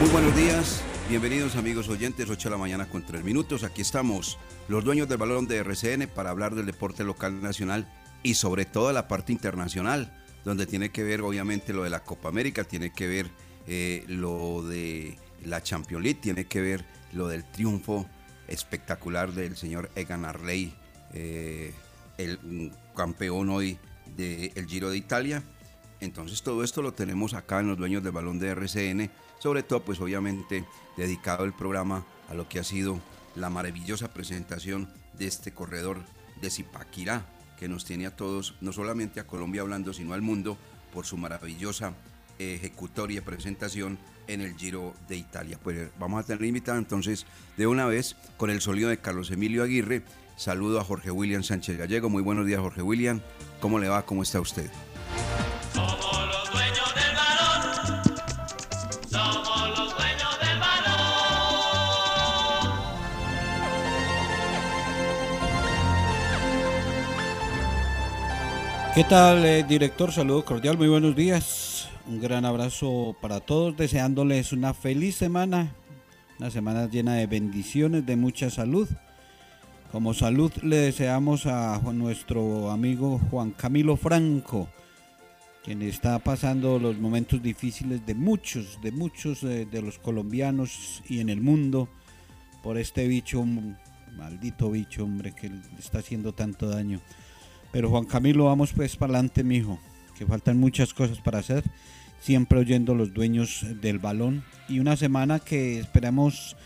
Muy buenos días, bienvenidos amigos oyentes, 8 de la mañana con 3 minutos. Aquí estamos, los dueños del balón de RCN, para hablar del deporte local nacional y sobre todo la parte internacional, donde tiene que ver obviamente lo de la Copa América, tiene que ver eh, lo de la Champions League, tiene que ver lo del triunfo espectacular del señor Egan Arley, eh, el mm, campeón hoy del Giro de Italia. Entonces todo esto lo tenemos acá en los dueños del balón de RCN, sobre todo pues obviamente dedicado el programa a lo que ha sido la maravillosa presentación de este corredor de Zipaquirá, que nos tiene a todos, no solamente a Colombia hablando, sino al mundo, por su maravillosa ejecutoria presentación en el Giro de Italia. Pues vamos a tener invitado entonces de una vez con el sonido de Carlos Emilio Aguirre. Saludo a Jorge William Sánchez Gallego. Muy buenos días, Jorge William. ¿Cómo le va? ¿Cómo está usted? ¿Qué tal, eh, director? Saludo cordial, muy buenos días. Un gran abrazo para todos, deseándoles una feliz semana, una semana llena de bendiciones, de mucha salud. Como salud le deseamos a nuestro amigo Juan Camilo Franco, quien está pasando los momentos difíciles de muchos, de muchos eh, de los colombianos y en el mundo por este bicho, maldito bicho, hombre, que está haciendo tanto daño. Pero Juan Camilo, vamos pues para adelante, mijo, que faltan muchas cosas para hacer, siempre oyendo los dueños del balón. Y una semana que esperamos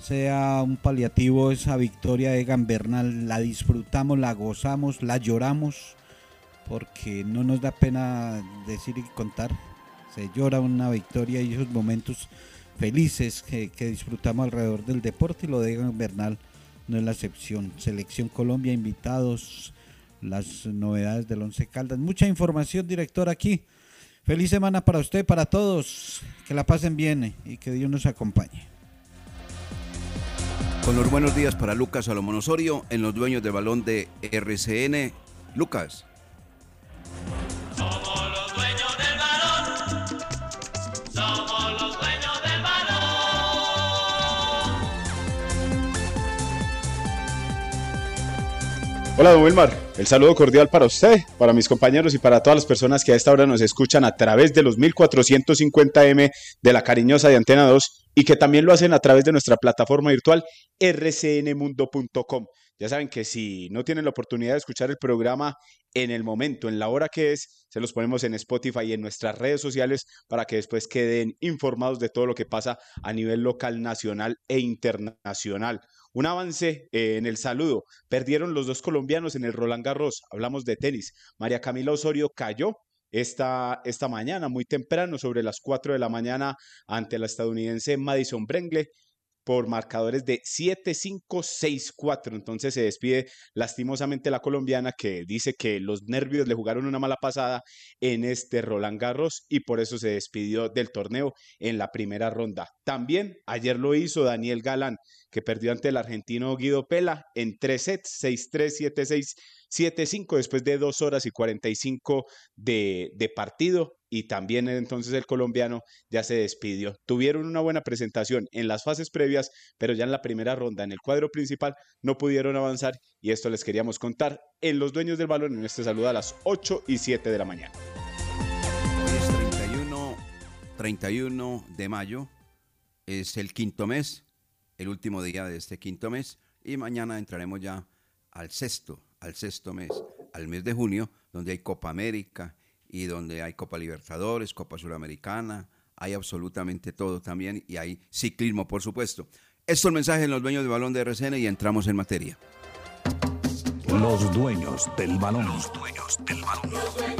sea un paliativo esa victoria de Egan Bernal, la disfrutamos, la gozamos, la lloramos, porque no nos da pena decir y contar, se llora una victoria y esos momentos felices que, disfrutamos alrededor del deporte y lo de Egan Bernal no es la excepción. Selección Colombia, invitados, las novedades del Once Caldas. Mucha información, director, aquí. Feliz semana para usted, para todos. Que la pasen bien y que Dios nos acompañe. Con los buenos días para Lucas Salomón Osorio en los dueños del balón de RCN. Lucas. Somos los dueños del balón. Somos los dueños del balón. Hola, don Wilmar. El saludo cordial para usted, para mis compañeros y para todas las personas que a esta hora nos escuchan a través de los 1450M de la cariñosa de Antena 2 y que también lo hacen a través de nuestra plataforma virtual rcnmundo.com. Ya saben que si no tienen la oportunidad de escuchar el programa en el momento, en la hora que es, se los ponemos en Spotify y en nuestras redes sociales para que después queden informados de todo lo que pasa a nivel local, nacional e internacional. Un avance eh, en el saludo. Perdieron los dos colombianos en el Roland Garros. Hablamos de tenis. María Camila Osorio cayó esta, esta mañana, muy temprano, sobre las 4 de la mañana, ante la estadounidense Madison Brengle. Por marcadores de 7-5-6-4. Entonces se despide lastimosamente la colombiana que dice que los nervios le jugaron una mala pasada en este Roland Garros y por eso se despidió del torneo en la primera ronda. También ayer lo hizo Daniel Galán, que perdió ante el argentino Guido Pela en tres sets, 6-3, 7-6. 7-5 después de dos horas y 45 de, de partido y también entonces el colombiano ya se despidió. Tuvieron una buena presentación en las fases previas, pero ya en la primera ronda, en el cuadro principal, no pudieron avanzar y esto les queríamos contar en Los Dueños del Balón en este saludo a las 8 y 7 de la mañana. Hoy es 31, 31 de mayo, es el quinto mes, el último día de este quinto mes y mañana entraremos ya al sexto, al sexto mes, al mes de junio, donde hay Copa América y donde hay Copa Libertadores, Copa Suramericana, hay absolutamente todo también y hay ciclismo, por supuesto. Esto es el mensaje en los dueños del balón de RCN y entramos en materia. Los dueños del balón. Los dueños del balón.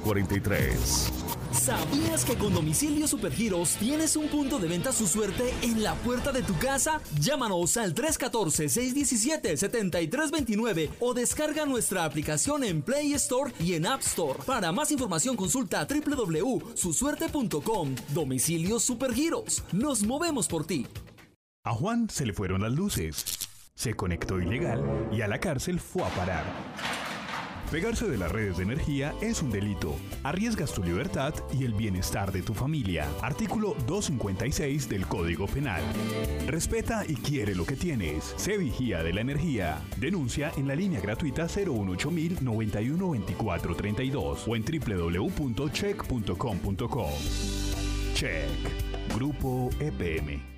43. ¿Sabías que con Domicilio Supergiros tienes un punto de venta su suerte en la puerta de tu casa? Llámanos al 314-617-7329 o descarga nuestra aplicación en Play Store y en App Store. Para más información consulta www.susuerte.com. Domicilio Supergiros. Nos movemos por ti. A Juan se le fueron las luces. Se conectó ilegal y a la cárcel fue a parar. Pegarse de las redes de energía es un delito. Arriesgas tu libertad y el bienestar de tu familia. Artículo 256 del Código Penal. Respeta y quiere lo que tienes. Sé vigía de la energía. Denuncia en la línea gratuita 018 91 24 32 o en www.check.com.co. Check. Grupo EPM.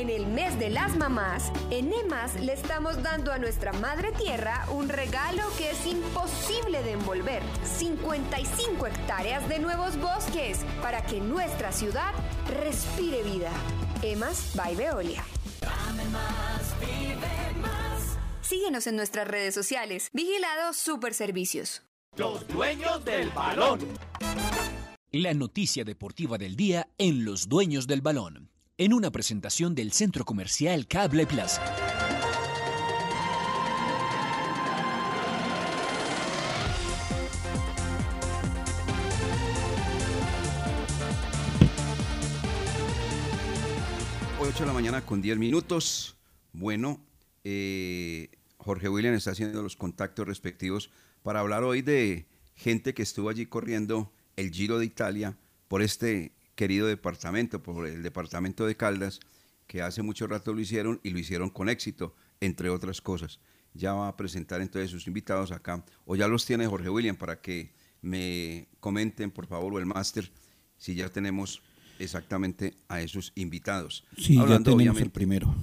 En el mes de las mamás, en EMAS le estamos dando a nuestra madre tierra un regalo que es imposible de envolver. 55 hectáreas de nuevos bosques para que nuestra ciudad respire vida. EMAS by Veolia. Síguenos en nuestras redes sociales. Vigilado Super Servicios. Los dueños del balón. La noticia deportiva del día en Los Dueños del Balón en una presentación del Centro Comercial Cable Plaza. Ocho de la mañana con 10 minutos. Bueno, eh, Jorge William está haciendo los contactos respectivos para hablar hoy de gente que estuvo allí corriendo el Giro de Italia por este querido departamento, por el departamento de Caldas, que hace mucho rato lo hicieron y lo hicieron con éxito, entre otras cosas. Ya va a presentar entonces sus invitados acá, o ya los tiene Jorge William, para que me comenten, por favor, o el máster, si ya tenemos exactamente a esos invitados. Sí, Hablando, ya tenemos el primero.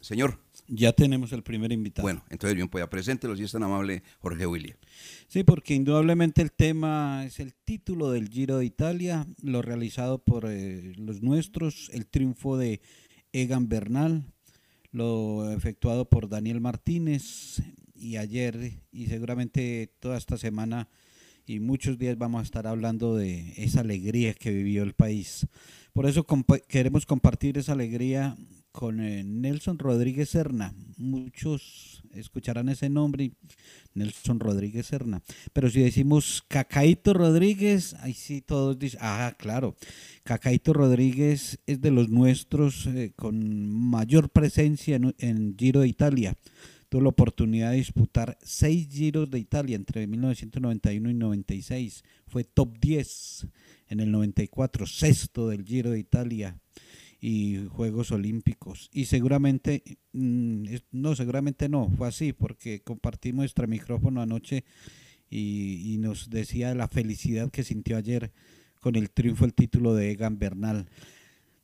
Señor. Ya tenemos el primer invitado. Bueno, entonces bien, pues ya preséntelos y es tan amable Jorge William. Sí, porque indudablemente el tema es el título del Giro de Italia, lo realizado por eh, los nuestros, el triunfo de Egan Bernal, lo efectuado por Daniel Martínez y ayer y seguramente toda esta semana y muchos días vamos a estar hablando de esa alegría que vivió el país. Por eso compa queremos compartir esa alegría con eh, Nelson Rodríguez Serna. Muchos escucharán ese nombre, Nelson Rodríguez Serna. Pero si decimos Cacaito Rodríguez, ahí sí todos dicen, ah, claro, Cacaito Rodríguez es de los nuestros eh, con mayor presencia en, en Giro de Italia tuvo la oportunidad de disputar seis giros de Italia entre 1991 y 96. Fue top 10 en el 94, sexto del Giro de Italia y Juegos Olímpicos. Y seguramente, mm, no, seguramente no, fue así, porque compartimos nuestro micrófono anoche y, y nos decía la felicidad que sintió ayer con el triunfo del título de Egan Bernal.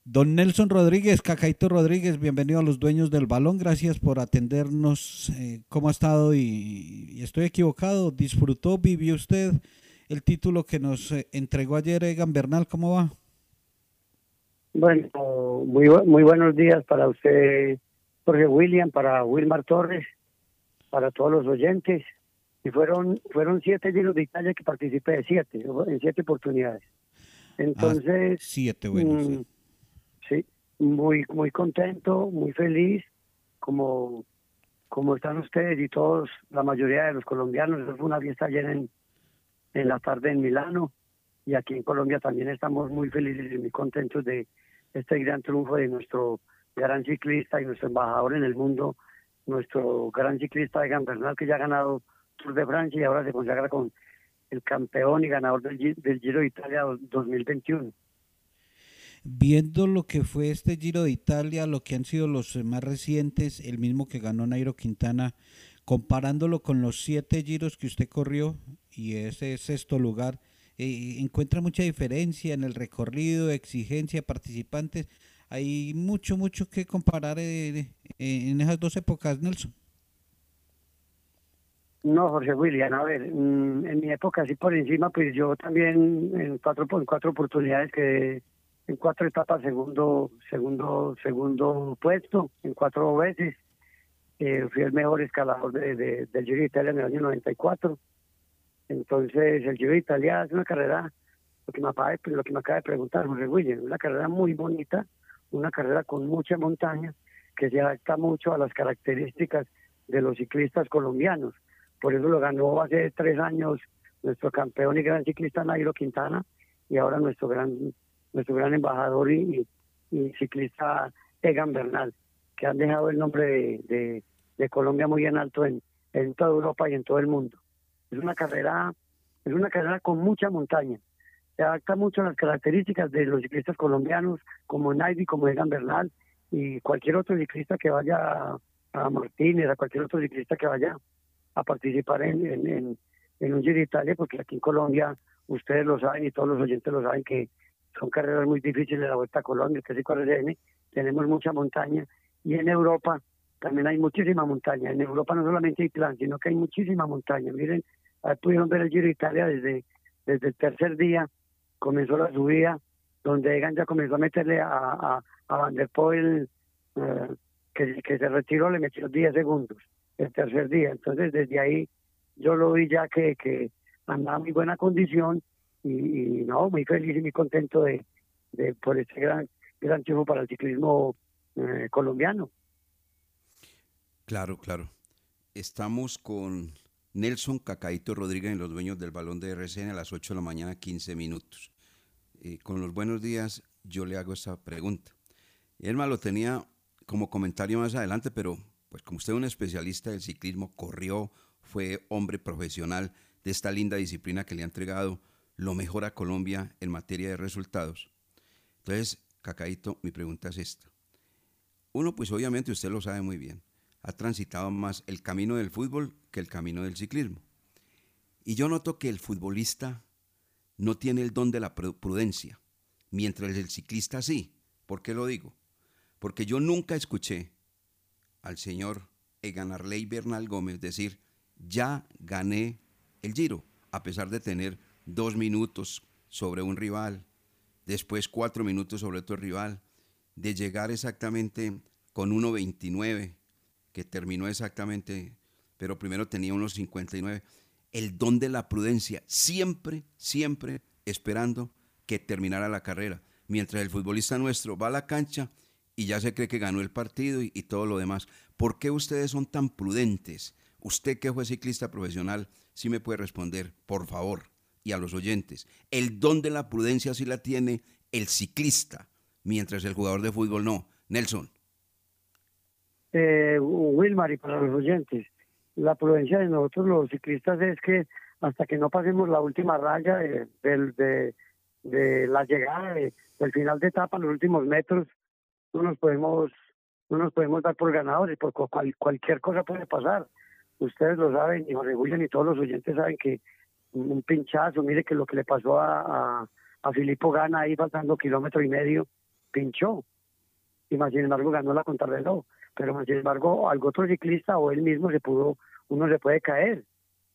Don Nelson Rodríguez, Cacaito Rodríguez, bienvenido a los dueños del balón, gracias por atendernos. Eh, ¿Cómo ha estado? Y, estoy equivocado, ¿disfrutó, vivió usted el título que nos eh, entregó ayer Egan Bernal? ¿Cómo va? Bueno, muy, muy buenos días para usted, Jorge William, para Wilmar Torres, para todos los oyentes. Y fueron fueron siete giros de Italia que participé de siete, en siete oportunidades. Ah, Entonces, siete, bueno. mm, sí, muy muy contento, muy feliz, como como están ustedes y todos, la mayoría de los colombianos. Eso fue una fiesta ayer en, en la tarde en Milano y aquí en Colombia también estamos muy felices y muy contentos de este gran triunfo de nuestro gran ciclista y nuestro embajador en el mundo, nuestro gran ciclista Egan Bernal, que ya ha ganado Tour de Francia y ahora se consagra con el campeón y ganador del, del Giro de Italia 2021. Viendo lo que fue este Giro de Italia, lo que han sido los eh, más recientes, el mismo que ganó Nairo Quintana, comparándolo con los siete giros que usted corrió y ese sexto lugar, eh, encuentra mucha diferencia en el recorrido, exigencia, participantes. Hay mucho, mucho que comparar eh, eh, en esas dos épocas, Nelson. No, Jorge William, a ver, mm, en mi época así por encima, pues yo también en cuatro, en cuatro oportunidades que en cuatro etapas segundo, segundo, segundo puesto, en cuatro veces. Eh, fui el mejor escalador de, de- del Giro de Italia en el año 94. Entonces, el Giro de Italia es una carrera, lo que me acaba de, lo que me acaba de preguntar Jorge William, una carrera muy bonita, una carrera con mucha montaña, que se adapta mucho a las características de los ciclistas colombianos. Por eso lo ganó hace tres años nuestro campeón y gran ciclista Nairo Quintana y ahora nuestro gran nuestro gran embajador y, ciclista Egan Bernal, que han dejado el nombre de, de- de Colombia muy en alto en, en toda Europa y en todo el mundo. Es una carrera, es una carrera con mucha montaña. Se adapta mucho a las características de los ciclistas colombianos, como Nairo, como Egan Bernal, y cualquier otro ciclista que vaya a, Martínez, a cualquier otro ciclista que vaya a participar en, en, un Giro de Italia, porque aquí en Colombia, ustedes lo saben y todos los oyentes lo saben, que son carreras muy difíciles la Vuelta a Colombia, el clásico RCN, tenemos mucha montaña, y en Europa también hay muchísima montaña. En Europa no solamente hay plan, sino que hay muchísima montaña. Miren, pudieron ver el Giro de Italia desde, desde el tercer día, comenzó la subida, donde Egan ya comenzó a meterle a, a, a Van der Poel, eh, que, que se retiró, le metió 10 segundos el tercer día. Entonces, desde ahí yo lo vi ya que, que andaba en muy buena condición y, y no, muy feliz y muy contento de, de por este gran, gran triunfo para el ciclismo eh, colombiano. Claro, claro. Estamos con Nelson Cacaito Rodríguez en los dueños del balón de RCN a las 8 de la mañana, 15 minutos. Eh, con los buenos días, yo le hago esta pregunta. Elma lo tenía como comentario más adelante, pero pues como usted es un especialista del ciclismo, corrió, fue hombre profesional de esta linda disciplina que le ha entregado lo mejor a Colombia en materia de resultados. Entonces, Cacaito, mi pregunta es esta. Uno, pues obviamente usted lo sabe muy bien, ha transitado más el camino del fútbol que el camino del ciclismo. Y yo noto que el futbolista no tiene el don de la pru- prudencia, mientras el ciclista sí. ¿Por qué lo digo? Porque yo nunca escuché al señor Egan Arley Bernal Gómez decir, ya gané el Giro, a pesar de tener dos minutos sobre un rival, después cuatro minutos sobre otro rival, de llegar exactamente con 1.29, que terminó exactamente, pero primero tenía unos 59. El don de la prudencia, siempre, siempre esperando que terminara la carrera. Mientras el futbolista nuestro va a la cancha y ya se cree que ganó el partido y, todo lo demás. ¿Por qué ustedes son tan prudentes? Usted que fue ciclista profesional, sí me puede responder, por favor, y a los oyentes. El don de la prudencia sí la tiene el ciclista, mientras el jugador de fútbol no. Nelson. Eh, Wilmar, y para los oyentes, la prudencia de nosotros los ciclistas es que hasta que no pasemos la última raya de, del- de, de la llegada, de- del final de etapa, los últimos metros, no nos podemos no nos podemos dar por ganadores, porque cual- cualquier cosa puede pasar. Ustedes lo saben, y Jorge William y todos los oyentes saben que un pinchazo, mire que lo que le pasó a, a, a Filippo Gana ahí faltando kilómetro y medio, pinchó. Y más sin embargo ganó la contrarreloj. Pero sin embargo, algún otro ciclista o él mismo se pudo, uno se puede caer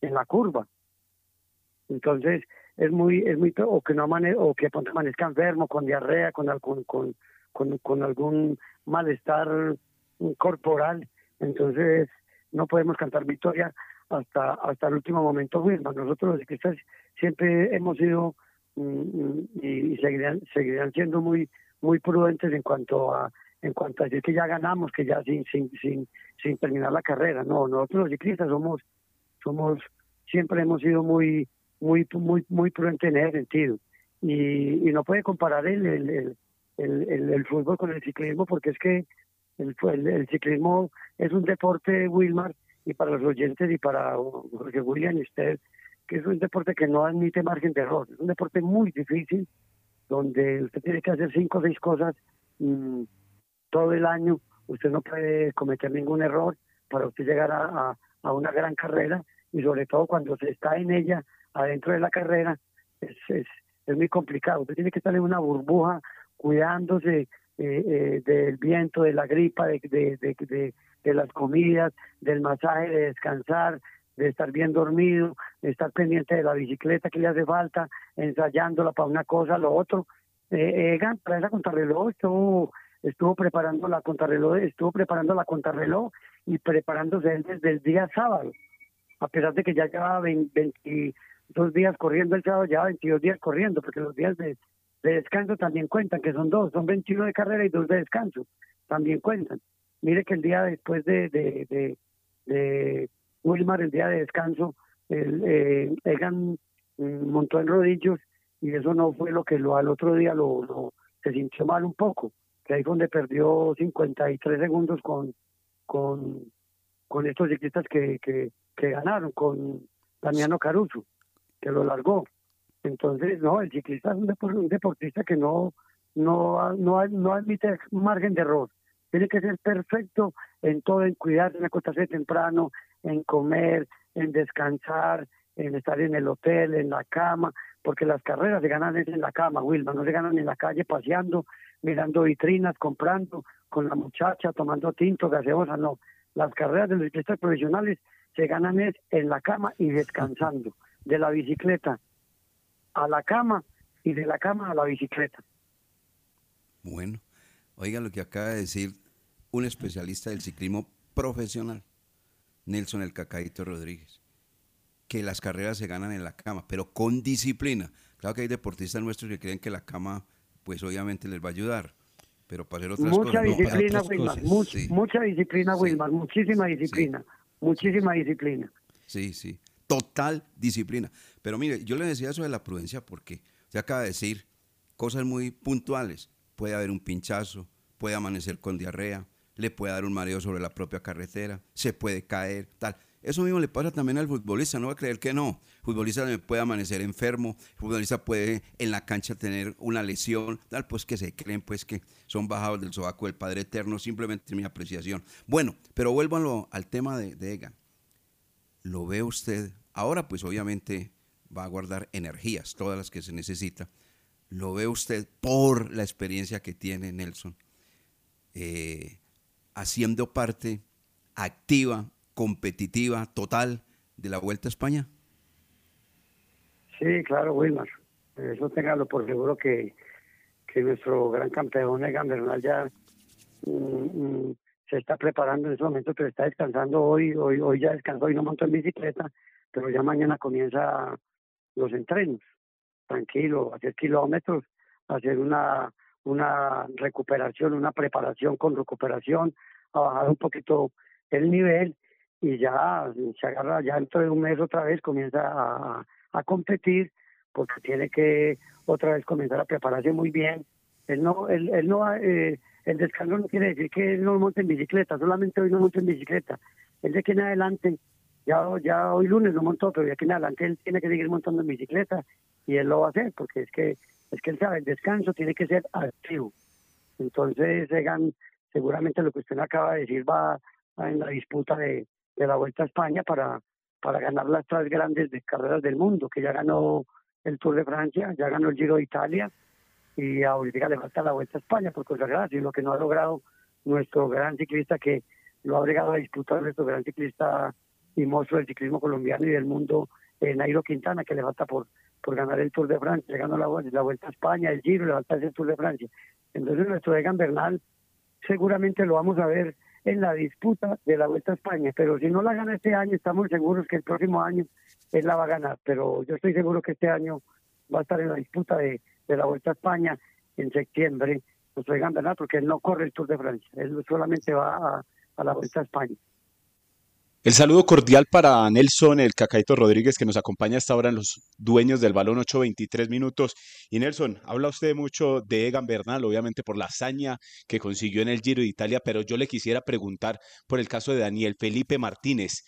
en la curva. Entonces, es muy, es muy, o que no amane, o que amanezca enfermo, con diarrea, con, algún- con, con, con algún malestar corporal. Entonces, no podemos cantar victoria hasta, hasta el último momento, Wilma. Nosotros los ciclistas siempre hemos sido mm, mm, y, y seguirán, seguirán siendo muy, muy prudentes en cuanto a en cuanto a decir que ya ganamos, que ya sin, sin, sin, sin terminar la carrera. No, nosotros los ciclistas somos, somos, siempre hemos sido muy, muy, muy, muy prudentes en ese sentido. Y, y no puede comparar el, el, el, el, fútbol con el ciclismo porque es que el, el, ciclismo es un deporte, Wilmar, y para los oyentes y para Jorge William y usted, que es un deporte que no admite margen de error. Es un deporte muy difícil donde usted tiene que hacer cinco o seis cosas mm, todo el año. Usted no puede cometer ningún error para usted llegar a, una gran carrera y sobre todo cuando se está en ella, adentro de la carrera, es, es, muy complicado. Usted tiene que estar en una burbuja cuidándose eh, eh, del viento, de la gripa, de, de, de, de- las comidas, del masaje, de descansar, de estar bien dormido, de estar pendiente de la bicicleta que le hace falta, ensayándola para una cosa, lo otro. Eh, Egan, para esa contrarreloj estuvo preparando la contrarreloj, estuvo preparando la contrarreloj y preparándose él desde el día sábado, a pesar de que ya llevaba 20 22 días corriendo el sábado, ya 22 días corriendo, porque los días de, de descanso también cuentan, que son dos, son 21 de carrera y dos de descanso, también cuentan. Mire que el día después de, de, de, de Wilmar, el día de descanso, el, eh, Egan mm, montó en rodillos y eso no fue lo que lo al otro día lo, lo- se sintió mal un poco, que ahí fue donde perdió 53 segundos con, con, estos ciclistas que, que, ganaron, con Damiano Caruso, que lo largó. Entonces, no, el ciclista es un, depor- un deportista que no, no, no, no admite margen de error. Tiene que ser perfecto en todo, en cuidarse, en acostarse temprano, en comer, en descansar, en estar en el hotel, en la cama, porque las carreras se ganan en la cama, Wilma, no se ganan en la calle paseando, mirando vitrinas, comprando con la muchacha, tomando tinto, gaseosa, no. Las carreras de los ciclistas profesionales se ganan en la cama y descansando, de la bicicleta a la cama y de la cama a la bicicleta. Bueno, oiga lo que acaba de decir un especialista del ciclismo profesional, Nelson el Cacaíto Rodríguez, que las carreras se ganan en la cama, pero con disciplina. Claro que hay deportistas nuestros que creen que la cama, pues obviamente les va a ayudar, pero para hacer otras Mucha cosas. no, disciplina, otras Wilmar, cosas. much- Sí, mucha disciplina, Wilmar, muchísima disciplina, muchísima disciplina. sí, sí, total disciplina. Pero mire, yo le decía eso de la prudencia porque se acaba de decir cosas muy puntuales. Puede haber un pinchazo, puede amanecer con diarrea, le puede dar un mareo sobre la propia carretera, se puede caer, tal. Eso mismo le pasa también al futbolista, no va a creer que no. El futbolista puede amanecer enfermo, el futbolista puede en la cancha tener una lesión, tal, pues que se creen pues que son bajados del sobaco del Padre Eterno, simplemente mi apreciación. Bueno, pero vuélvanlo al tema de, de Egan. Lo ve usted, ahora pues obviamente va a guardar energías, todas las que se necesita. Lo ve usted por la experiencia que tiene Nelson, eh, haciendo parte activa, competitiva, total de la Vuelta a España. Sí, claro, Wilmar. Eso téngalo por seguro que, que nuestro gran campeón Egan Bernal ya mm, mm, se está preparando en ese momento, pero está descansando hoy, hoy, hoy ya descansó y no montó en bicicleta, pero ya mañana comienza los entrenos, tranquilo, hacer kilómetros, hacer una, una recuperación, una preparación con recuperación, a bajar un poquito el nivel y ya se agarra, ya dentro de un mes otra vez comienza a, a competir porque tiene que otra vez comenzar a prepararse muy bien. Él no, él, él no, eh, el descanso no quiere decir que él no monte en bicicleta, solamente hoy no monta en bicicleta. Él de aquí en adelante, ya, ya hoy lunes no montó, pero de aquí en adelante él tiene que seguir montando en bicicleta y él lo va a hacer porque es que es que él sabe, el descanso tiene que ser activo. Entonces, Egan, seguramente lo que usted acaba de decir va en la disputa de, de la Vuelta a España para, para ganar las tres grandes de carreras del mundo, que ya ganó el Tour de Francia, ya ganó el Giro de Italia y ahorita le falta la Vuelta a España por cosas y lo que no ha logrado nuestro gran ciclista que lo ha obligado a disputar nuestro gran ciclista y monstruo del ciclismo colombiano y del mundo, eh, Nairo Quintana, que le falta por, por ganar el Tour de Francia, le ganó la, la Vuelta a España, el Giro, le falta el Tour de Francia. Entonces nuestro Egan Bernal seguramente lo vamos a ver en la disputa de la Vuelta a España, pero si no la gana este año, estamos seguros que el próximo año él la va a ganar, pero yo estoy seguro que este año va a estar en la disputa de, de la Vuelta a España en septiembre, pues oigan, ¿verdad? Porque él no corre el Tour de Francia, él solamente va a la Vuelta a España. El saludo cordial para Nelson, el Cacaito Rodríguez, que nos acompaña hasta ahora en los dueños del balón, 8.23 minutos. Y Nelson, habla usted mucho de Egan Bernal, obviamente por la hazaña que consiguió en el Giro de Italia, pero yo le quisiera preguntar por el caso de Daniel Felipe Martínez.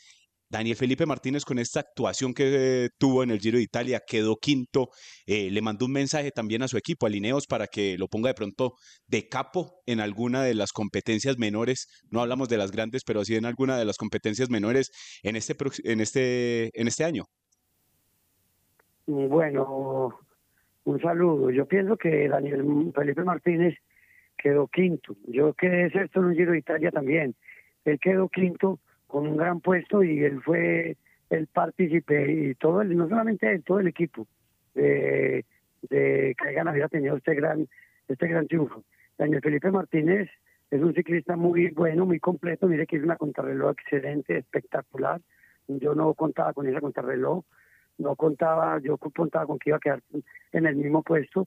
Daniel Felipe Martínez con esta actuación que tuvo en el Giro de Italia quedó quinto, eh, le mandó un mensaje también a su equipo, a Lineos, para que lo ponga de pronto de capo en alguna de las competencias menores, no hablamos de las grandes, pero sí en alguna de las competencias menores en este, en este, en este año. Bueno, un saludo. Yo pienso que Daniel Felipe Martínez quedó quinto. Yo quedé sexto en un Giro de Italia también. Él quedó quinto con un gran puesto y él fue el partícipe y todo el, no solamente él, todo el equipo de, de que hayan había tenido este gran, este gran triunfo. Daniel Felipe Martínez es un ciclista muy bueno, muy completo, mire que es una contrarreloj excelente, espectacular. Yo no contaba con esa contrarreloj, no contaba, yo contaba con que iba a quedar en el mismo puesto,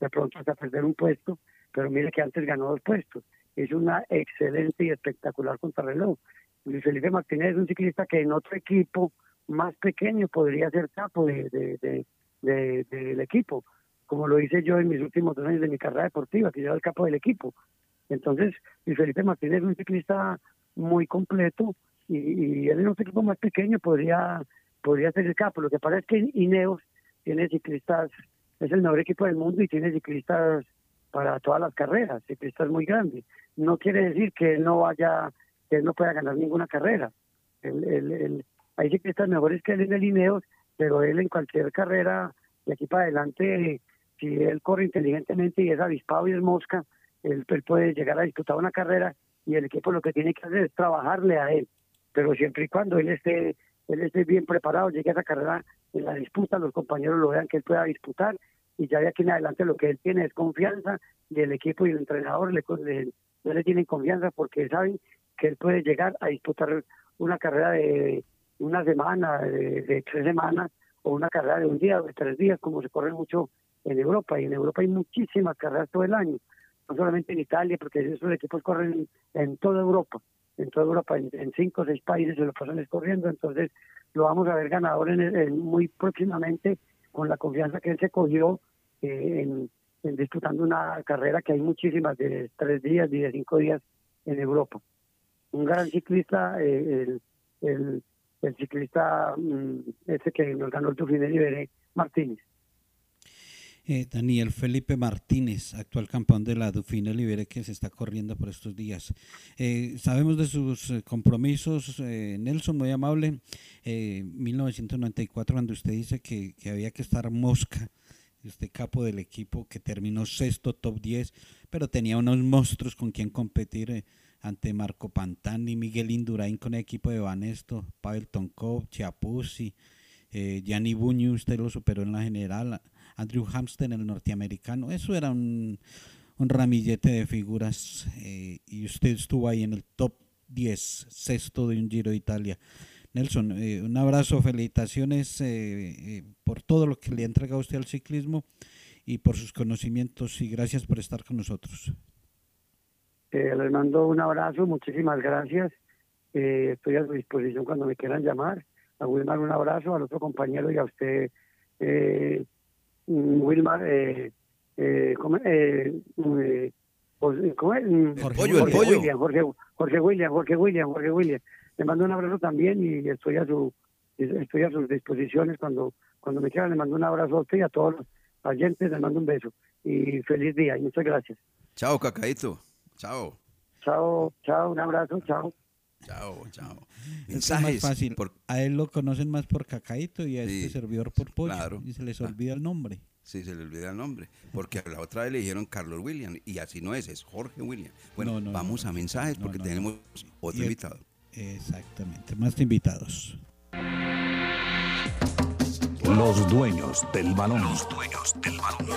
de pronto hasta perder un puesto, pero mire que antes ganó dos puestos. Es una excelente y espectacular contrarreloj. Luis Felipe Martínez es un ciclista que en otro equipo más pequeño podría ser capo de, del equipo, como lo hice yo en mis últimos dos años de mi carrera deportiva, que yo era el capo del equipo. Entonces, Luis Felipe Martínez es un ciclista muy completo y, él en otro equipo más pequeño podría, podría ser el capo. Lo que pasa es que Ineos tiene ciclistas, es el mejor equipo del mundo y tiene ciclistas para todas las carreras, ciclistas muy grandes. No quiere decir que no vaya que él no pueda ganar ninguna carrera. El, el, el, hay ciclistas mejores que él en el Ineos, pero él en cualquier carrera de aquí para adelante, si él corre inteligentemente y es avispado y es mosca, él, puede llegar a disputar una carrera y el equipo lo que tiene que hacer es trabajarle a él. Pero siempre y cuando él esté, él esté bien preparado, llegue a esa carrera en la disputa, los compañeros lo vean que él pueda disputar y ya de aquí en adelante lo que él tiene es confianza y el equipo y el entrenador le, le, le tienen confianza porque saben que él puede llegar a disputar una carrera de una semana, de, tres semanas, o una carrera de un día o de tres días, como se corre mucho en Europa. Y en Europa hay muchísimas carreras todo el año, no solamente en Italia, porque esos equipos corren en toda Europa, en toda Europa, en, cinco o seis países se lo pasan corriendo. Entonces lo vamos a ver ganador en, muy próximamente con la confianza que él se cogió eh, en, en disputando una carrera que hay muchísimas de tres días y de cinco días en Europa un gran ciclista, eh, el, el, ciclista mm, ese que nos ganó el Tour de Liberé, Martínez. Eh, Daniel Felipe Martínez, actual campeón de la Dauphiné Libere que se está corriendo por estos días. Eh, sabemos de sus compromisos, Nelson, muy amable, 1994, cuando usted dice que, que, había que estar mosca, este capo del equipo que terminó sexto, top 10, pero tenía unos monstruos con quien competir ante Marco Pantani, Miguel Indurain con el equipo de Banesto, Pavel Tonkov, Chiapuzzi, eh, Gianni Buño, usted lo superó en la general, Andrew Hamsten, el norteamericano, eso era un, ramillete de figuras eh, y usted estuvo ahí en el top 10, sexto de un Giro de Italia. Nelson, eh, un abrazo, felicitaciones por todo lo que le ha entregado usted al ciclismo y por sus conocimientos y gracias por estar con nosotros. Eh, les mando un abrazo, muchísimas gracias. Eh, estoy a su disposición cuando me quieran llamar. A Wilmar un abrazo, al otro compañero y a usted, eh, Wilmar. Eh, eh, ¿cómo, eh, eh, José- ¿cómo es? Jorge pollo, el Jorge pollo. William, Jorge, Jorge William, Jorge William, Jorge William. Le mando un abrazo también y estoy a su estoy a sus disposiciones cuando cuando me quieran. Le mando un abrazo a usted y a todos los oyentes. Les mando un beso y feliz día y muchas gracias. Chao, Cacaíto. Chao. Chao, chao, un abrazo, chao. Chao, chao. Es más Mensajes. fácil. por- A él lo conocen más por Cacaíto y a Sí, este servidor por Pollo. claro. Y se les Ah. olvida el nombre. Sí, se le olvida el nombre. Porque a la otra vez le dijeron Carlos William. Y así no es, es Jorge William. Bueno, No, no, vamos a mensajes porque no, tenemos otro invitado. Exactamente. Más invitados. Los dueños del balón. Los dueños del balón.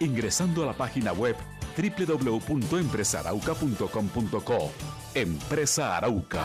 ingresando a la página web www.empresarauca.com.co. Empresa Arauca.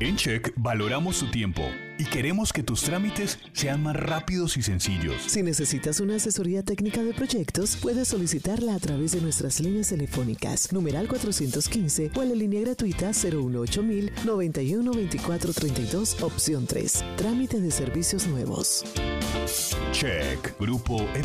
En Check valoramos su tiempo y queremos que tus trámites sean más rápidos y sencillos. Si necesitas una asesoría técnica de proyectos, puedes solicitarla a través de nuestras líneas telefónicas, numeral 415 o en la línea gratuita 018000 91 24 32, opción 3. Trámite de servicios nuevos. Check, Grupo E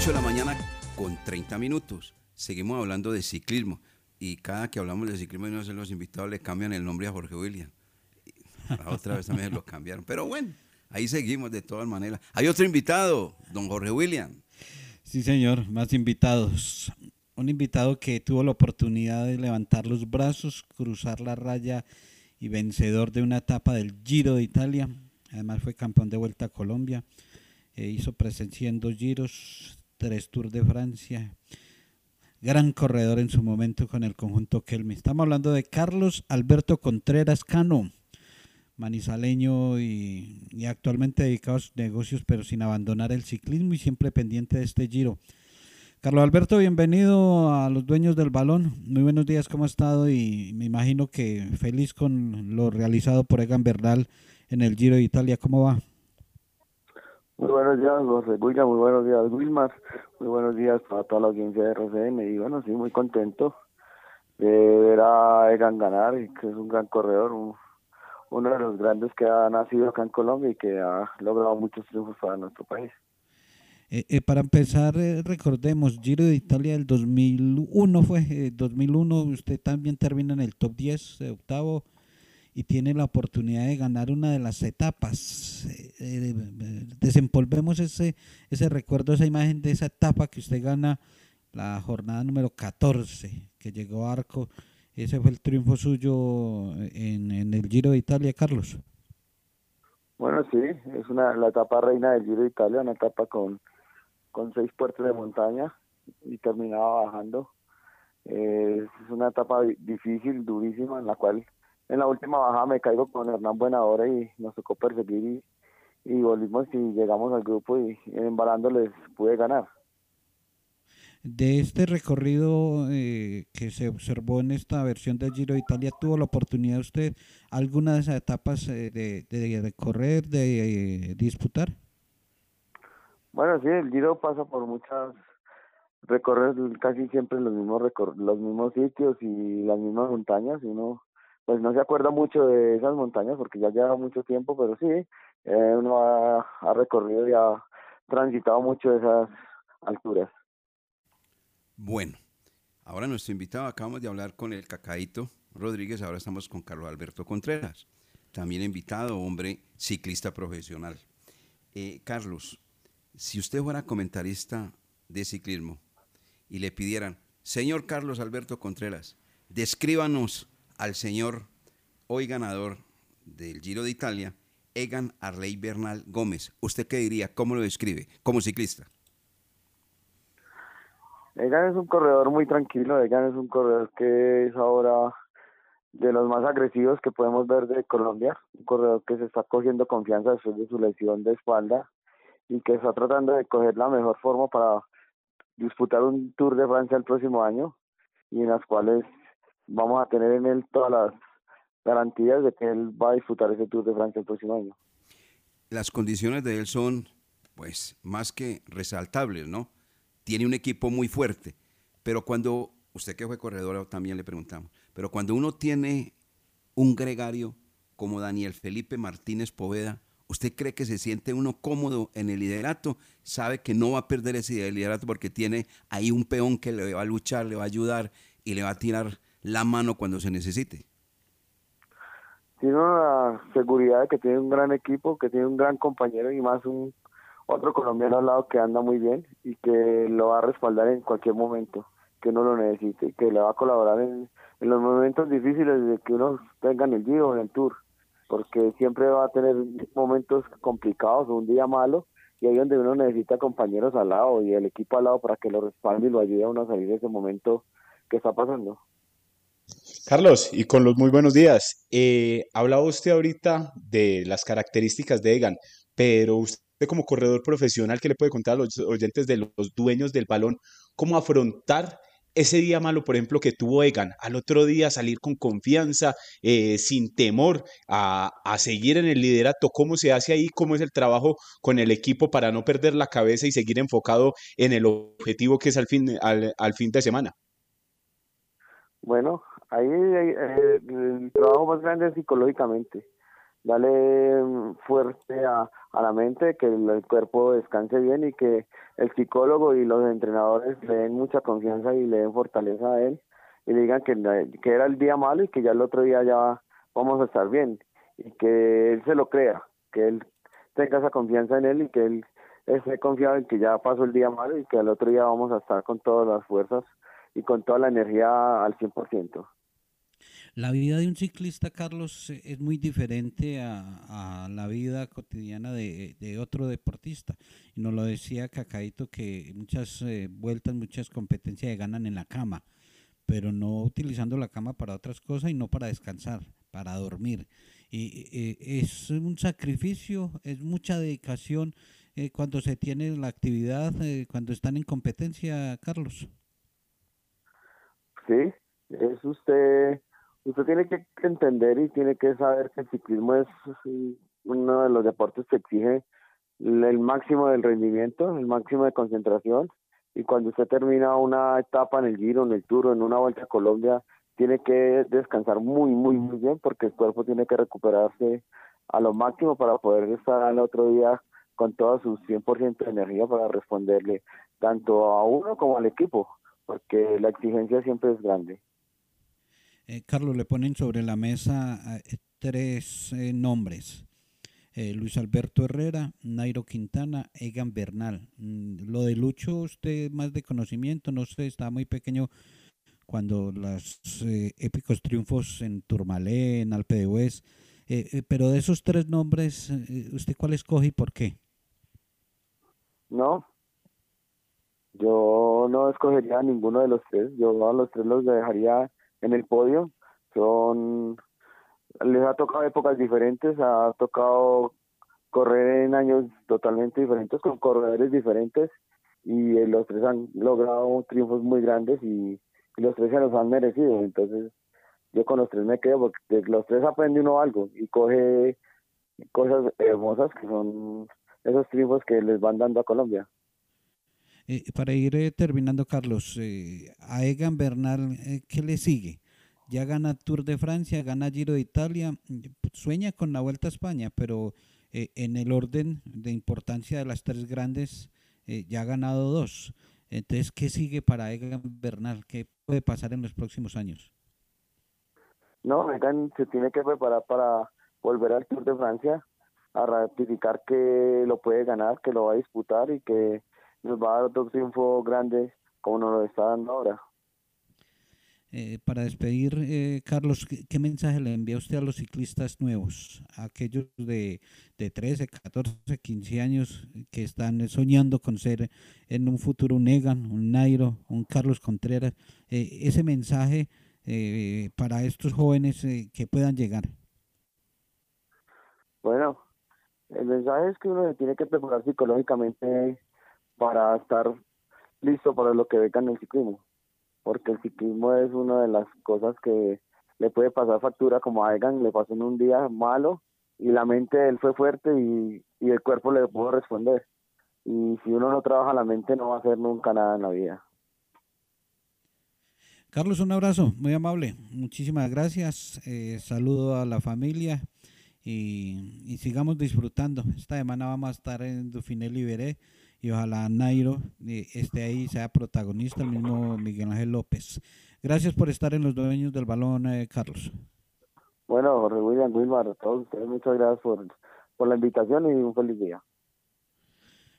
8 de la mañana con 30 minutos. Seguimos hablando de ciclismo. Y cada que hablamos de ciclismo y no los invitados le cambian el nombre a Jorge William. La otra vez también lo cambiaron. Pero bueno, ahí seguimos de todas maneras. Hay otro invitado, don Jorge William. Sí, señor, más invitados. Un invitado que tuvo la oportunidad de levantar los brazos, cruzar la raya y vencedor de una etapa del Giro de Italia. Además fue campeón de Vuelta a Colombia. Eh, hizo presencia en dos giros, tres Tours de Francia. Gran corredor en su momento con el conjunto Kelme. Estamos hablando de Carlos Alberto Contreras Cano, manizaleño y, y actualmente dedicado a sus negocios, pero sin abandonar el ciclismo y siempre pendiente de este giro. Carlos Alberto, bienvenido a los dueños del balón. Muy buenos días, ¿cómo ha estado? Y me imagino que feliz con lo realizado por Egan Bernal en el Giro de Italia. ¿Cómo va? Muy buenos días, José William, muy buenos días, Wilmar, muy buenos días para toda la audiencia de RCN y bueno, sí, muy contento de ver a Egan ganar, que es un gran corredor, un- uno de los grandes que ha nacido acá en Colombia y que ha logrado muchos triunfos para nuestro país. Eh, eh, para empezar, eh, recordemos, Giro de Italia del 2001 fue, eh, 2001, usted también termina en el top 10, eh, octavo, y tiene la oportunidad de ganar una de las etapas. Eh, eh, desempolvemos ese, ese recuerdo, esa imagen de esa etapa que usted gana la jornada número 14, que llegó a Arco. Ese fue el triunfo suyo en, en el Giro de Italia, Carlos. Bueno, sí, es una la etapa reina del Giro de Italia, una etapa con, con seis puertos de montaña y terminaba bajando. Eh, es una etapa difícil, durísima, en la cual en la última bajada me caigo con Hernán Buenahora y nos tocó perseguir y, y volvimos y llegamos al grupo y embalando les pude ganar. De este recorrido eh, que se observó en esta versión del Giro de Italia, ¿tuvo la oportunidad usted alguna de esas etapas eh, de, de, de, correr, de, disputar? Bueno, sí, el Giro pasa por muchas recorrer casi siempre los mismos los mismos sitios y las mismas montañas y uno pues no se acuerda mucho de esas montañas porque ya lleva mucho tiempo, pero sí, eh, uno ha, recorrido y ha transitado mucho esas alturas. Bueno, ahora nuestro invitado, acabamos de hablar con el Cacaíto Rodríguez, ahora estamos con Carlos Alberto Contreras, también invitado, hombre ciclista profesional. Eh, Carlos, si usted fuera comentarista de ciclismo y le pidieran, señor Carlos Alberto Contreras, descríbanos al señor hoy ganador del Giro de Italia, Egan Arley Bernal Gómez. ¿Usted qué diría? ¿Cómo lo describe como ciclista? Egan es un corredor muy tranquilo, Egan es un corredor que es ahora de los más agresivos que podemos ver de Colombia, un corredor que se está cogiendo confianza después de su lesión de espalda y que está tratando de coger la mejor forma para disputar un Tour de Francia el próximo año y en las cuales vamos a tener en él todas las garantías de que él va a disfrutar ese Tour de Francia el próximo año. Las condiciones de él son, pues, más que resaltables, ¿no? Tiene un equipo muy fuerte, pero cuando, usted que fue corredor también le preguntamos, pero cuando uno tiene un gregario como Daniel Felipe Martínez Poveda, ¿usted cree que se siente uno cómodo en el liderato? ¿Sabe que no va a perder ese liderato porque tiene ahí un peón que le va a luchar, le va a ayudar y le va a tirar la mano cuando se necesite. Tiene una seguridad de que tiene un gran equipo, que tiene un gran compañero y más un otro colombiano al lado que anda muy bien y que lo va a respaldar en cualquier momento que uno lo necesite y que le va a colaborar en, los momentos difíciles de que uno tenga en el Giro o en el Tour, porque siempre va a tener momentos complicados o un día malo y ahí donde uno necesita compañeros al lado y el equipo al lado para que lo respalde y lo ayude a uno a salir de ese momento que está pasando. Carlos, y con los muy buenos días. Eh, hablaba usted ahorita de las características de Egan, pero usted como corredor profesional, ¿qué le puede contar a los oyentes de los dueños del balón? ¿Cómo afrontar ese día malo, por ejemplo, que tuvo Egan? Al otro día salir con confianza, eh, sin temor a, seguir en el liderato. ¿Cómo se hace ahí? ¿Cómo es el trabajo con el equipo para no perder la cabeza y seguir enfocado en el objetivo que es al fin, al fin de semana? Bueno, ahí eh, el trabajo más grande es psicológicamente. Dale mm, fuerte a, la mente, que el, cuerpo descanse bien y que el psicólogo y los entrenadores le den mucha confianza y le den fortaleza a él y le digan que, que era el día malo y que ya el otro día ya vamos a estar bien y que él se lo crea, que él tenga esa confianza en él y que él esté confiado en que ya pasó el día malo y que al otro día vamos a estar con todas las fuerzas y con toda la energía al 100%. La vida de un ciclista, Carlos, eh, es muy diferente a, la vida cotidiana de, otro deportista. Y nos lo decía Cacaito que muchas eh, vueltas, muchas competencias se ganan en la cama, pero no utilizando la cama para otras cosas y no para descansar, para dormir. Y eh, es un sacrificio, es mucha dedicación cuando se tiene la actividad, cuando están en competencia, Carlos. Sí, es usted usted tiene que entender y tiene que saber que el ciclismo es uno de los deportes que exige el máximo del rendimiento, el máximo de concentración y cuando usted termina una etapa en el Giro, en el Tour, en una vuelta a Colombia, tiene que descansar muy, muy, muy bien porque el cuerpo tiene que recuperarse a lo máximo para poder estar al otro día con todo su 100% de energía para responderle tanto a uno como al equipo, porque la exigencia siempre es grande. Eh, Carlos, le ponen sobre la mesa eh, tres eh, nombres. Eh, Luis Alberto Herrera, Nairo Quintana, Egan Bernal. Mm, lo de Lucho, usted más de conocimiento, no sé, estaba muy pequeño cuando los épicos triunfos en Turmalé, en Alpe de pero de esos tres nombres, ¿usted cuál escoge y por qué? No, yo no escogería ninguno de los tres. Yo a los tres los dejaría en el podio. Son, les ha tocado épocas diferentes, ha tocado correr en años totalmente diferentes con corredores diferentes y eh, los tres han logrado triunfos muy grandes y, los tres se los han merecido. Entonces yo con los tres me quedo porque de los tres aprende uno algo y coge cosas hermosas que son esos triunfos que les van dando a Colombia. Eh, para ir eh, terminando, Carlos, eh, a Egan Bernal, eh, ¿qué le sigue? Ya gana Tour de Francia, gana Giro de Italia, mm, sueña con la Vuelta a España, pero en el orden de importancia de las tres grandes, ya ha ganado dos. Entonces, ¿qué sigue para Egan Bernal? ¿Qué puede pasar en los próximos años? No, Egan se tiene que preparar para volver al Tour de Francia, a ratificar que lo puede ganar, que lo va a disputar y que nos va a dar otro triunfo grande como nos lo está dando ahora. Eh, para despedir, eh, Carlos, ¿qué, qué mensaje le envía usted a los ciclistas nuevos, a aquellos de, de 13, 14, 15 años que están soñando con ser en un futuro un Egan, un Nairo, un Carlos Contreras? Eh, ese mensaje eh, para estos jóvenes que puedan llegar. Bueno, el mensaje es que uno se tiene que preparar psicológicamente para estar listo para lo que en el ciclismo, porque el ciclismo es una de las cosas que le puede pasar factura como a Egan le pasó en un día malo y la mente de él fue fuerte y, y el cuerpo le pudo responder. Y si uno no trabaja la mente no va a hacer nunca nada en la vida. Carlos, un abrazo, muy amable. Muchísimas gracias. eh, saludo a la familia y, y sigamos disfrutando. Esta semana vamos a estar en Dauphiné Liberé y ojalá Nairo eh, esté ahí, sea protagonista, el mismo Miguel Ángel López. Gracias por estar en los dueños del balón, eh, Carlos. Bueno, Jorge William, Wilmar, a todos ustedes muchas gracias por, por la invitación y un feliz día.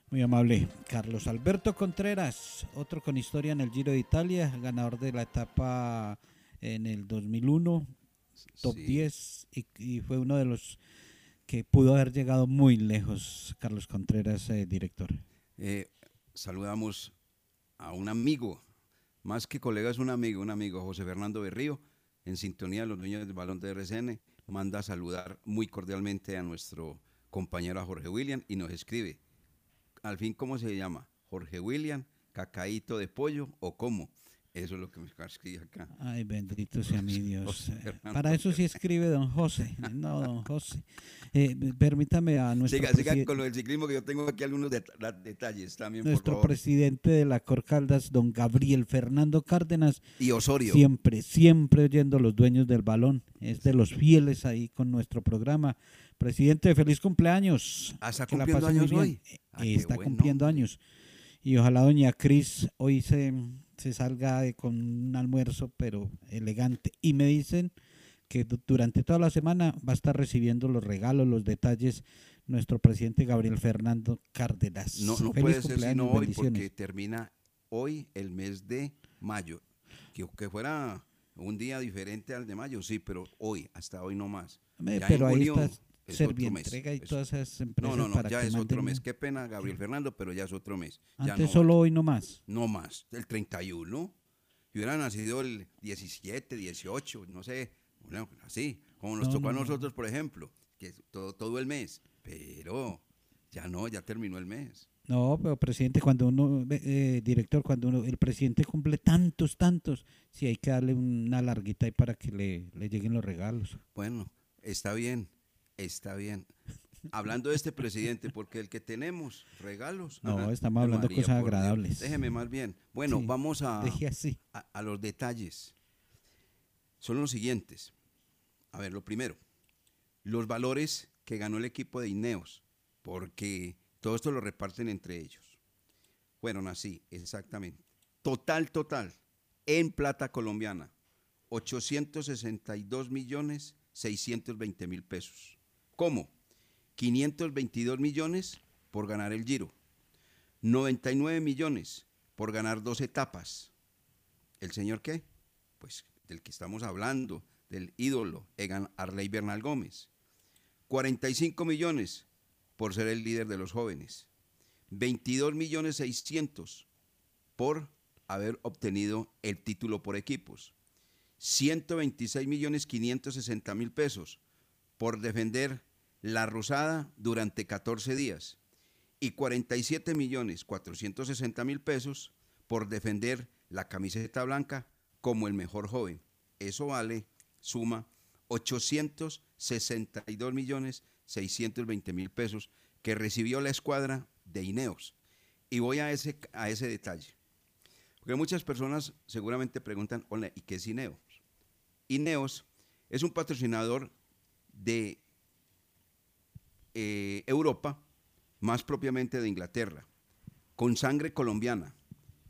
Muy amable. Carlos Alberto Contreras, otro con historia en el Giro de Italia, ganador de la etapa en el 2001, top 10, y, y fue uno de los que pudo haber llegado muy lejos, Carlos Contreras, eh, director. Eh, saludamos a un amigo, más que colega es un amigo, un amigo, José Fernando Berrío, en sintonía de los dueños del balón de RCN, manda a saludar muy cordialmente a nuestro compañero Jorge William y nos escribe, al fin, ¿cómo se llama? Jorge William, cacaíto de pollo o cómo? Eso es lo que me escribe acá. Ay, bendito sea mi Dios. Eh, Para eso sí escribe don José. No, don José. Eh, permítame a nuestro, Siga, siga con lo del ciclismo que yo tengo aquí algunos det- detalles también, por nuestro favor. presidente de la Cor Caldas, don Gabriel Fernando Cárdenas. Y Osorio. Siempre, siempre oyendo los dueños del balón. Es de los fieles ahí con nuestro programa. Presidente, feliz cumpleaños. Ah, ¿está Que la cumpliendo años hoy? Eh, Ah, está bueno, cumpliendo años. Y ojalá doña Cris hoy se, se salga de- con un almuerzo, pero elegante. Y me dicen que du- durante toda la semana va a estar recibiendo los regalos, los detalles, nuestro presidente Gabriel Fernando Cárdenas. No, no Feliz puede ser sino hoy porque termina hoy el mes de mayo. Que, que fuera un día diferente al de mayo, sí, pero hoy, hasta hoy no más. Ya pero ahí está es otro mes. Y todas esas No, empresas no, no, para ya que es otro mes. Qué pena, Gabriel Fernando, pero ya es otro mes. Ya Antes no solo hoy no más. No más, el 31. Si hubiera nacido el 17, 18, no sé, bueno, así, como nos No, tocó a no, no. nosotros, por ejemplo, que es todo, todo el mes. Pero ya no, ya terminó el mes. No, pero presidente, cuando uno, eh, director, cuando uno, el presidente cumple tantos, tantos, sí hay que darle una larguita ahí para que le, le lleguen los regalos. Bueno, está bien, está bien. Hablando de este presidente, porque el que tenemos regalos. No, estamos hablando María, cosas agradables. Déjeme más bien. Bueno, Sí, vamos a, así. a, a los detalles. Son los siguientes. A ver, lo primero, los valores que ganó el equipo de Ineos, porque todo esto lo reparten entre ellos. Fueron así, exactamente. Total, total, en plata colombiana, 862 millones 620 mil pesos. ¿Cómo? 522 millones por ganar el Giro, 99 millones por ganar dos etapas. ¿El señor qué? Pues del que estamos hablando, del ídolo Egan Arley Bernal Gómez. 45 millones por ser el líder de los jóvenes. 22 millones 600 por haber obtenido el título por equipos. 126 millones 560 mil pesos por defender la Rosada durante 14 días y 47 millones 460 mil pesos por defender la camiseta blanca como el mejor joven. Eso vale, suma 862 millones 620 mil pesos que recibió la escuadra de Ineos. Y voy a ese, a ese detalle. Porque muchas personas seguramente preguntan, hola, ¿y qué es Ineos? Ineos es un patrocinador de eh, Europa, más propiamente de Inglaterra, con sangre colombiana.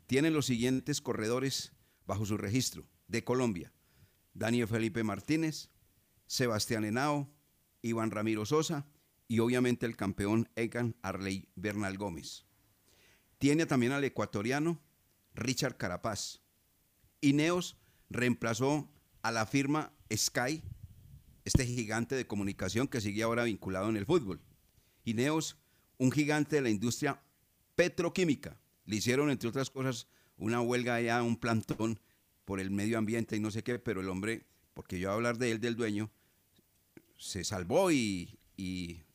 Tienen los siguientes corredores bajo su registro de Colombia. Daniel Felipe Martínez, Sebastián Henao, Iván Ramiro Sosa y obviamente el campeón Egan Arley Bernal Gómez. Tiene también al ecuatoriano Richard Carapaz. Ineos reemplazó a la firma Sky, este gigante de comunicación que sigue ahora vinculado en el fútbol. Ineos, un gigante de la industria petroquímica. Le hicieron, entre otras cosas, una huelga allá, un plantón por el medio ambiente y no sé qué, pero el hombre, porque yo voy a hablar de él, del dueño, se salvó y,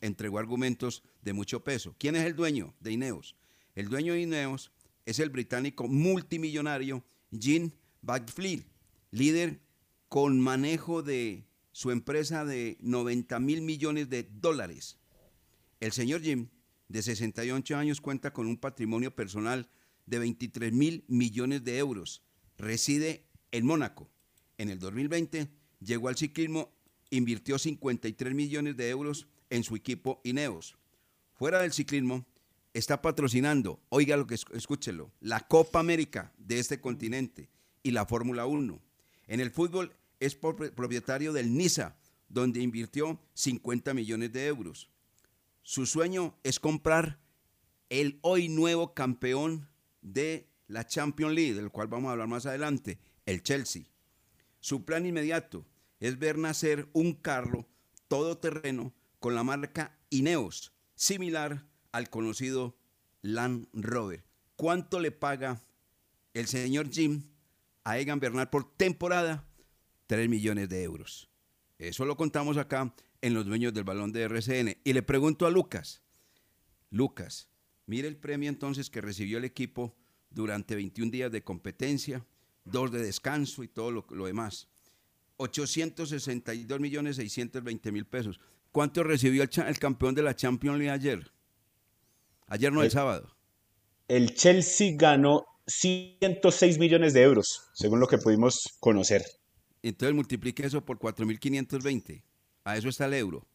entregó argumentos de mucho peso. ¿Quién es el dueño de Ineos? El dueño de Ineos es el británico multimillonario Jim Bagfleet, líder con manejo de su empresa de 90 mil millones de dólares. El señor Jim, de 68 años, cuenta con un patrimonio personal de 23 mil millones de euros. Reside en Mónaco. En el 2020 llegó al ciclismo, invirtió 53 millones de euros en su equipo Ineos. Fuera del ciclismo, está patrocinando, oiga lo que escúchelo, la Copa América de este continente y la Fórmula 1. En el fútbol es propietario del Niza, donde invirtió 50 millones de euros. Su sueño es comprar el hoy nuevo campeón de la Champions League, del cual vamos a hablar más adelante, el Chelsea. Su plan inmediato es ver nacer un carro todoterreno con la marca Ineos, similar al conocido Land Rover. ¿Cuánto le paga el señor Jim a Egan Bernal por temporada? 3 millones de euros. Eso lo contamos acá en los dueños del balón de RCN. Y le pregunto a Lucas, Lucas, mire el premio entonces que recibió el equipo durante 21 días de competencia, dos de descanso y todo lo, lo demás. 862 millones 620 mil pesos. ¿Cuánto recibió el, el, campeón de la Champions League ayer? Ayer no, el, el sábado. El Chelsea ganó 106 millones de euros, según lo que pudimos conocer. Entonces multiplique eso por 4.520. A eso está el euro.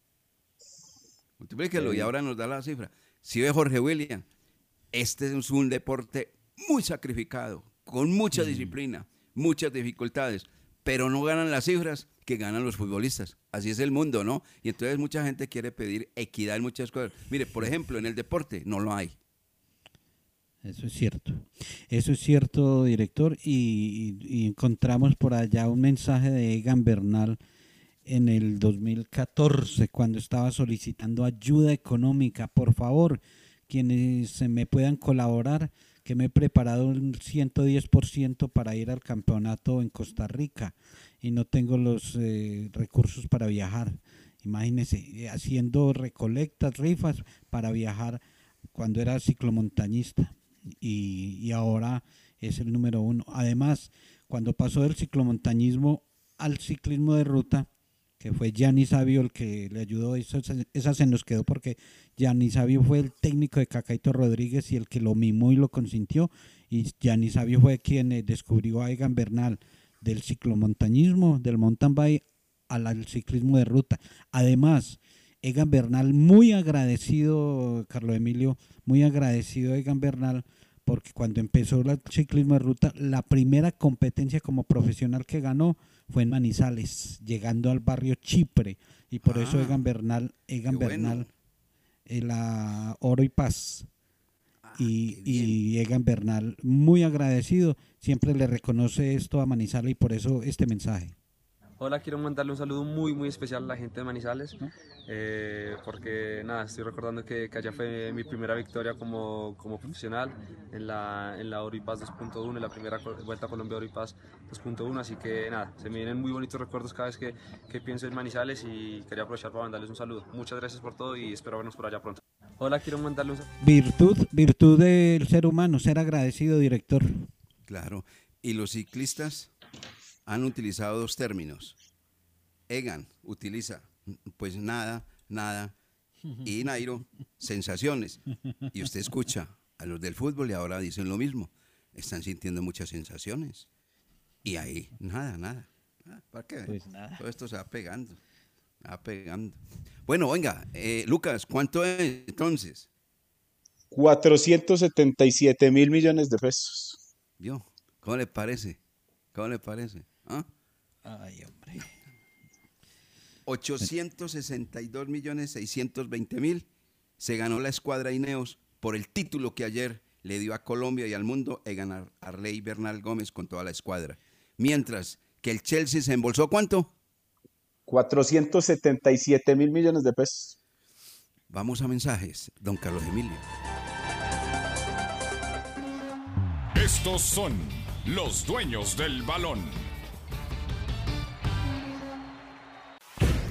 Multiplíquelo y ahora nos da la cifra. Si ve Jorge William, este es un deporte muy sacrificado, con mucha disciplina, muchas dificultades, pero no ganan las cifras que ganan los futbolistas. Así es el mundo, ¿no? Y entonces mucha gente quiere pedir equidad en muchas cosas. Mire, por ejemplo, en el deporte no lo hay. Eso es cierto. Eso es cierto, director. Y, encontramos por allá un mensaje de Egan Bernal en el 2014, cuando estaba solicitando ayuda económica. Por favor, quienes se me puedan colaborar, que me he preparado un 110% para ir al campeonato en Costa Rica y no tengo los eh, recursos para viajar. Imagínense, haciendo recolectas, rifas para viajar cuando era ciclomontañista y, ahora es el número uno. Además, cuando pasó del ciclomontañismo al ciclismo de ruta, que fue Gianni Sabio el que le ayudó, eso, esa se nos quedó porque Gianni Sabio fue el técnico de Cacaito Rodríguez y el que lo mimó y lo consintió, y Gianni Sabio fue quien eh, descubrió a Egan Bernal del ciclomontañismo, del mountain bike al ciclismo de ruta. Además, Egan Bernal, muy agradecido, Carlos Emilio, muy agradecido Egan Bernal, porque cuando empezó el ciclismo de ruta, la primera competencia como profesional que ganó fue en Manizales, llegando al barrio Chipre, y por eso Ah, Egan Bernal, Egan qué bueno. Bernal, eh, la Oro y Paz. y, y Egan Bernal, muy agradecido, siempre le reconoce esto a Manizales y por eso este mensaje. Hola, quiero mandarle un saludo muy muy especial a la gente de Manizales, eh, porque nada, estoy recordando que, que allá fue mi primera victoria como, como profesional en la, en la Oripaz 2.1, en la primera vuelta a Colombia Oripaz 2.1, así que nada, se me vienen muy bonitos recuerdos cada vez que, que pienso en Manizales y quería aprovechar para mandarles un saludo. Muchas gracias por todo y espero vernos por allá pronto. Hola, quiero mandarle un saludo. Virtud, virtud del ser humano, ser agradecido, director. Claro. Y los ciclistas han utilizado dos términos. Egan utiliza, pues nada, nada. Y Nairo, sensaciones. Y usted escucha a los del fútbol y ahora dicen lo mismo. Están sintiendo muchas sensaciones. Y ahí, nada, nada. Ah, ¿Para qué? Pues nada. Todo esto se va pegando. Se va pegando. Bueno, venga, eh, Lucas, ¿cuánto es entonces? 477 mil millones de pesos. ¿Vio? ¿Cómo le parece? ¿Cómo le parece? ¿Ah? Ay, hombre. 862 millones 620 mil se ganó la escuadra Ineos por el título que ayer le dio a Colombia y al mundo el ganar Arley Bernal Gómez con toda la escuadra. Mientras que el Chelsea se embolsó ¿cuánto? 477 mil millones de pesos. Vamos a mensajes, don Carlos Emilio. Estos son los dueños del balón.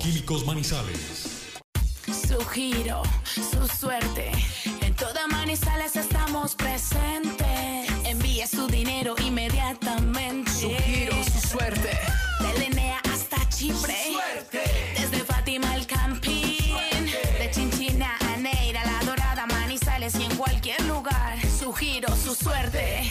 Químicos Manizales. Su giro, su suerte. En toda Manizales estamos presentes. Envíe su dinero inmediatamente. Su giro, su suerte. De Linea hasta Chipre. Desde Fátima al Campín. De Chinchina a Neira, La Dorada, Manizales y en cualquier lugar. Su giro, su suerte.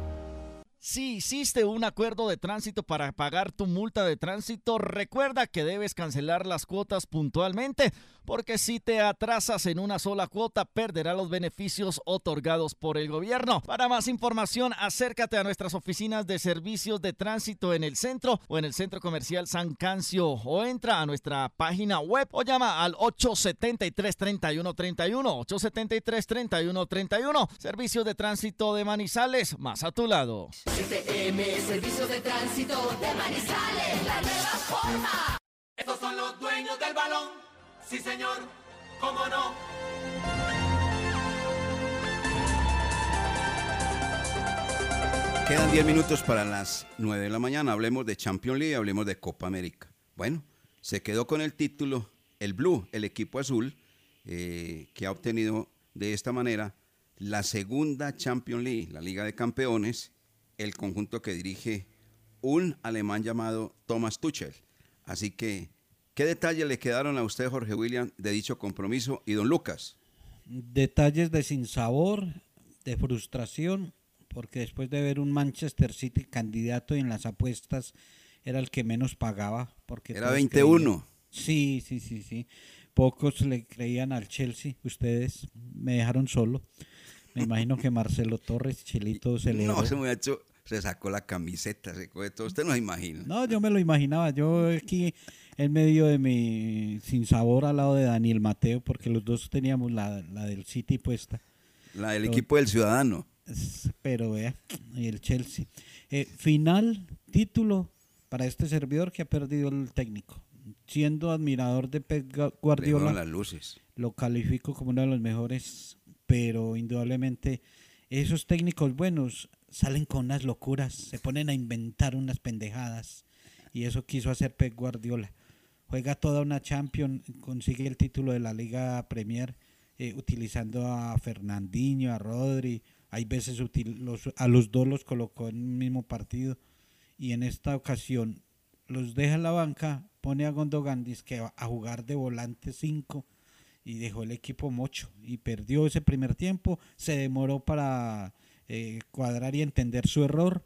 Si hiciste un acuerdo de tránsito para pagar tu multa de tránsito, recuerda que debes cancelar las cuotas puntualmente, porque si te atrasas en una sola cuota, perderás los beneficios otorgados por el gobierno. Para más información, acércate a nuestras oficinas de servicios de tránsito en el centro o en el centro comercial San Cancio o entra a nuestra página web o llama al 873-3131, 873-3131. Servicios de tránsito de Manizales, más a tu lado. STM, Servicio de Tránsito de Manizales, la nueva forma. Estos son los dueños del balón. Sí, señor, cómo no. Quedan 10 minutos para las 9 de la mañana. Hablemos de Champions League, hablemos de Copa América. Bueno, se quedó con el título el Blue, el equipo azul, eh, que ha obtenido de esta manera la segunda Champions League, la Liga de Campeones, el conjunto que dirige un alemán llamado Thomas Tuchel. Así que, ¿qué detalles le quedaron a usted, Jorge William, de dicho compromiso? Y don Lucas. Detalles de sinsabor, de frustración, porque después de ver un Manchester City candidato en las apuestas era el que menos pagaba. Porque Era todos 21. creían- Sí, sí, sí, sí. Pocos le creían al Chelsea. Ustedes me dejaron solo. Me imagino que Marcelo Torres, Chelito, se le No, ese muchacho se sacó la camiseta, se coge todo. Usted no se imagina. No, yo me lo imaginaba. Yo aquí en medio de mi sinsabor al lado de Daniel Mateo, porque los dos teníamos la, la del City puesta. La del equipo del Ciudadano. Pero vea, y el Chelsea. Eh, final, título para este servidor que ha perdido el técnico. Siendo admirador de Pep Guardiola, las luces. lo califico como uno de los mejores, pero indudablemente esos técnicos buenos salen con unas locuras, se ponen a inventar unas pendejadas. Y eso quiso hacer Pep Guardiola. Juega toda una Champions, consigue el título de la Liga Premier eh, utilizando a Fernandinho, a Rodri. Hay veces a los dos los colocó en el mismo partido. Y en esta ocasión los deja en la banca, pone a Gondogandis que va a jugar de volante 5 y dejó el equipo mocho y perdió ese primer tiempo, se demoró para eh, cuadrar y entender su error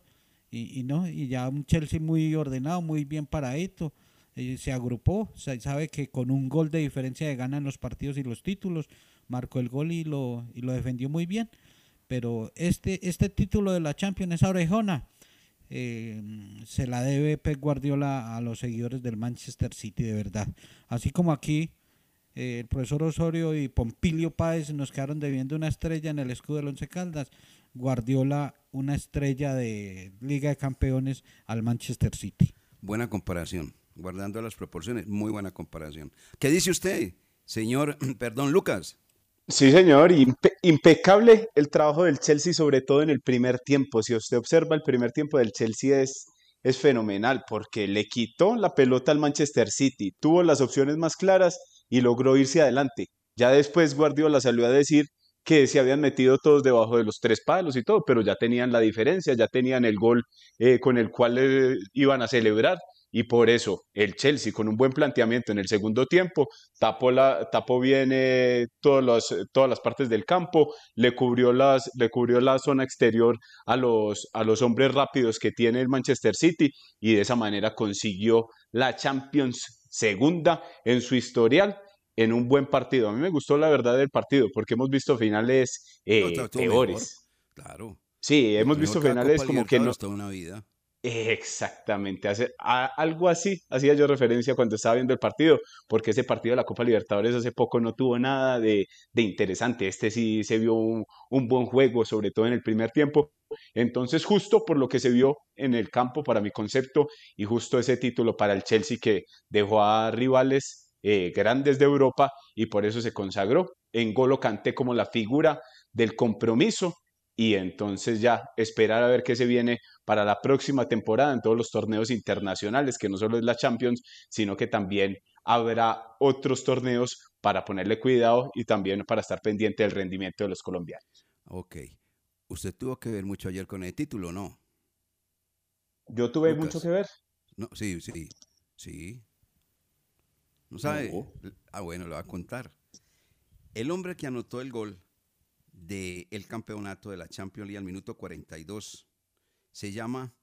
y, no, y ya un Chelsea muy ordenado, muy bien paradito, eh, se agrupó, sabe que con un gol de diferencia de ganan los partidos y los títulos, marcó el gol y lo, y lo defendió muy bien, pero este, este título de la Champions, esa orejona, eh, se la debe Pep Guardiola a los seguidores del Manchester City de verdad, así como aquí eh, el profesor Osorio y Pompilio Páez nos quedaron debiendo una estrella en el escudo del Once Caldas. Guardiola una estrella de Liga de Campeones al Manchester City. Buena comparación, guardando las proporciones, muy buena comparación. ¿Qué dice usted, señor, perdón, Lucas? Sí, señor, impecable el trabajo del Chelsea, sobre todo en el primer tiempo. Si usted observa el primer tiempo del Chelsea es, es fenomenal porque le quitó la pelota al Manchester City, tuvo las opciones más claras y logró irse adelante. Ya después Guardiola salió a decir que se habían metido todos debajo de los tres palos y todo, pero ya tenían la diferencia, ya tenían el gol eh, con el cual eh, iban a celebrar. Y por eso el Chelsea, con un buen planteamiento en el segundo tiempo, tapó, la, tapó bien eh, todas, todas las partes del campo, le cubrió, las, le cubrió la zona exterior a los, a los hombres rápidos que tiene el Manchester City y de esa manera consiguió la Champions segunda en su historial en un buen partido. A mí me gustó la verdad del partido porque hemos visto finales eh, peores. Claro. Sí, hemos visto finales como que no. Toda una vida. Exactamente, hace, algo así hacía yo referencia cuando estaba viendo el partido, porque ese partido de la Copa Libertadores hace poco no tuvo nada de, interesante, este sí se vio un, buen juego, sobre todo en el primer tiempo, entonces justo por lo que se vio en el campo para mi concepto y justo ese título para el Chelsea que dejó a rivales eh, grandes de Europa y por eso se consagró en Golo Canté como la figura del compromiso y entonces ya esperar a ver qué se viene para la próxima temporada en todos los torneos internacionales, que no solo es la Champions, sino que también habrá otros torneos para ponerle cuidado y también para estar pendiente del rendimiento de los colombianos. Ok. Usted tuvo que ver mucho ayer con el título, ¿no? Yo tuve mucho que ver. No, sí, sí, sí. ¿No sabe? Ah, bueno, lo va a contar. El hombre que anotó el gol del campeonato de la Champions League al minuto 42. Se llama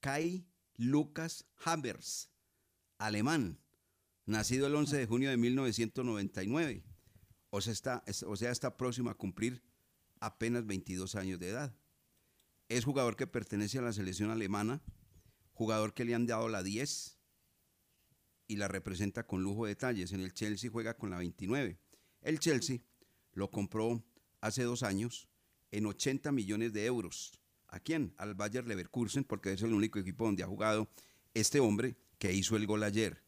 Kai Lucas Habers, alemán, nacido el 11 de junio de 1999. O sea, está, o sea, está próximo a cumplir apenas 22 años de edad. Es jugador que pertenece a la selección alemana, jugador que le han dado la 10 y la representa con lujo de detalles. En el Chelsea juega con la 29. El Chelsea lo compró hace dos años en 80 millones de euros. ¿A quién? Al Bayer Leverkusen, porque es el único equipo donde ha jugado este hombre que hizo el gol ayer.